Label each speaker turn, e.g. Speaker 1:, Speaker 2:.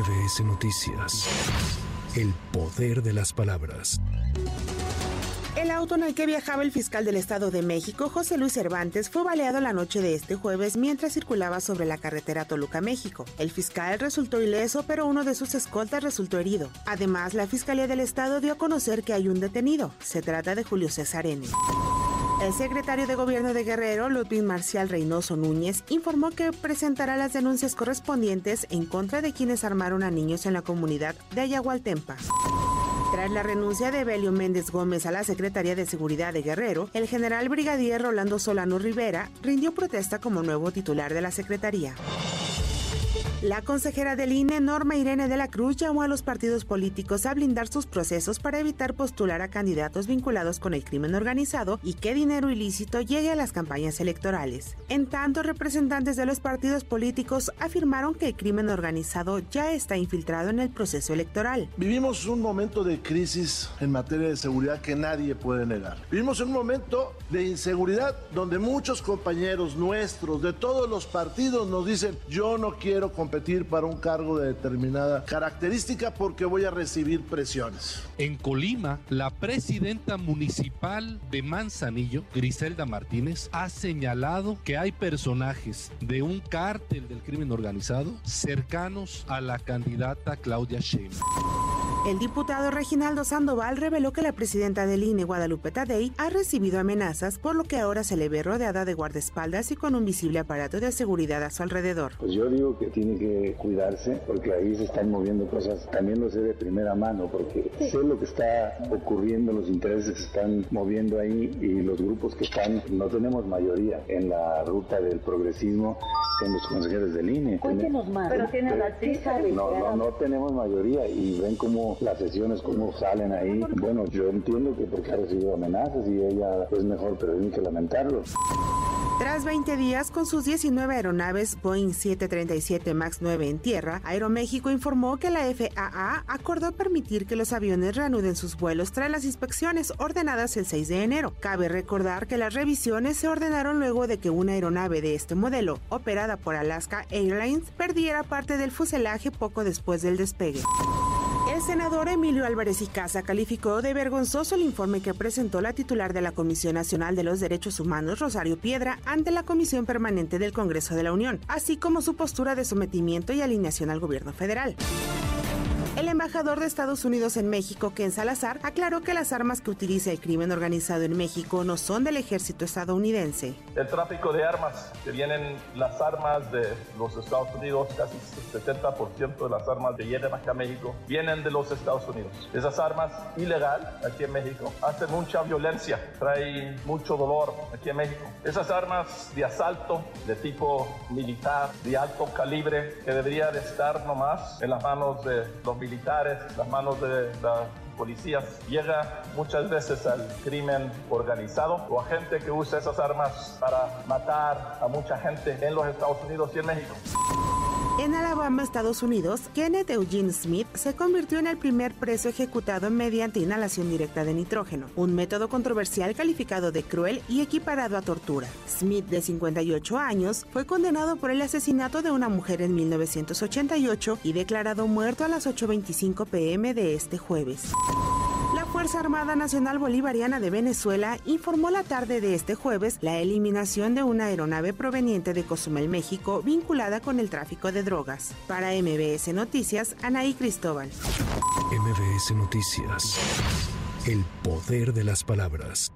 Speaker 1: MBS Noticias. El poder de las palabras.
Speaker 2: El auto en el que viajaba el fiscal del Estado de México, José Luis Cervantes, fue baleado la noche de este jueves mientras circulaba sobre la carretera Toluca-México. El fiscal resultó ileso, pero uno de sus escoltas resultó herido. Además, la Fiscalía del Estado dio a conocer que hay un detenido. Se trata de Julio César N. El secretario de Gobierno de Guerrero, Ludwig Marcial Reynoso Núñez, informó que presentará las denuncias correspondientes en contra de quienes armaron a niños en la comunidad de Ayahualtempa. Tras la renuncia de Belio Méndez Gómez a la Secretaría de Seguridad de Guerrero, el general brigadier Rolando Solano Rivera rindió protesta como nuevo titular de la Secretaría. La consejera del INE, Norma Irene de la Cruz, llamó a los partidos políticos a blindar sus procesos para evitar postular a candidatos vinculados con el crimen organizado y que dinero ilícito llegue a las campañas electorales. En tanto, representantes de los partidos políticos afirmaron que el crimen organizado ya está infiltrado en el proceso electoral.
Speaker 3: Vivimos un momento de crisis en materia de seguridad que nadie puede negar. Vivimos un momento de inseguridad donde muchos compañeros nuestros de todos los partidos nos dicen, yo no quiero competir competir para un cargo de determinada característica porque voy a recibir presiones.
Speaker 4: En Colima, la presidenta municipal de Manzanillo, Griselda Martínez, ha señalado que hay personajes de un cártel del crimen organizado cercanos a la candidata Claudia Sheinbaum.
Speaker 2: El diputado Reginaldo Sandoval reveló que la presidenta del INE, Guadalupe Tadei, ha recibido amenazas, por lo que ahora se le ve rodeada de guardaespaldas y con un visible aparato de seguridad a su alrededor.
Speaker 5: Pues yo digo que tiene que cuidarse porque ahí se están moviendo cosas, también lo sé de primera mano, porque sé lo que está ocurriendo, los intereses que se están moviendo ahí y los grupos que están, no tenemos mayoría en la ruta del progresismo en los consejeros del INE.
Speaker 6: Cuéntenos más. Pero tiene la
Speaker 5: No, no, no tenemos mayoría y ven cómo las sesiones, cómo salen ahí. Bueno, yo entiendo que porque ha recibido amenazas y ella es mejor, hay que lamentarlo.
Speaker 2: Tras 20 días con sus 19 aeronaves Boeing 737 MAX 9 en tierra, Aeroméxico informó que la FAA acordó permitir que los aviones reanuden sus vuelos tras las inspecciones ordenadas el 6 de enero. Cabe recordar que las revisiones se ordenaron luego de que una aeronave de este modelo, operada por Alaska Airlines, perdiera parte del fuselaje poco después del despegue. El senador Emilio Álvarez y Casa calificó de vergonzoso el informe que presentó la titular de la Comisión Nacional de los Derechos Humanos, Rosario Piedra, ante la Comisión Permanente del Congreso de la Unión, así como su postura de sometimiento y alineación al gobierno federal. El embajador de Estados Unidos en México, Ken Salazar, aclaró que las armas que utiliza el crimen organizado en México no son del ejército estadounidense.
Speaker 7: El tráfico de armas, que vienen las armas de los Estados Unidos, casi 70% de las armas que llegan acá a México, vienen de los Estados Unidos. Esas armas ilegal aquí en México hacen mucha violencia, traen mucho dolor aquí en México. Esas armas de asalto de tipo militar, de alto calibre, que deberían estar nomás en las manos de los militares, las manos de las policías, llega muchas veces al crimen organizado o a gente que usa esas armas para matar a mucha gente en los Estados Unidos y en México.
Speaker 2: En Alabama, Estados Unidos, Kenneth Eugene Smith se convirtió en el primer preso ejecutado mediante inhalación directa de nitrógeno, un método controversial calificado de cruel y equiparado a tortura. Smith, de 58 años, fue condenado por el asesinato de una mujer en 1988 y declarado muerto a las 8.25 pm de este jueves. Fuerza Armada Nacional Bolivariana de Venezuela informó la tarde de este jueves la eliminación de una aeronave proveniente de Cozumel, México, vinculada con el tráfico de drogas. Para MBS Noticias, Anaí Cristóbal.
Speaker 1: MBS Noticias. El poder de las palabras.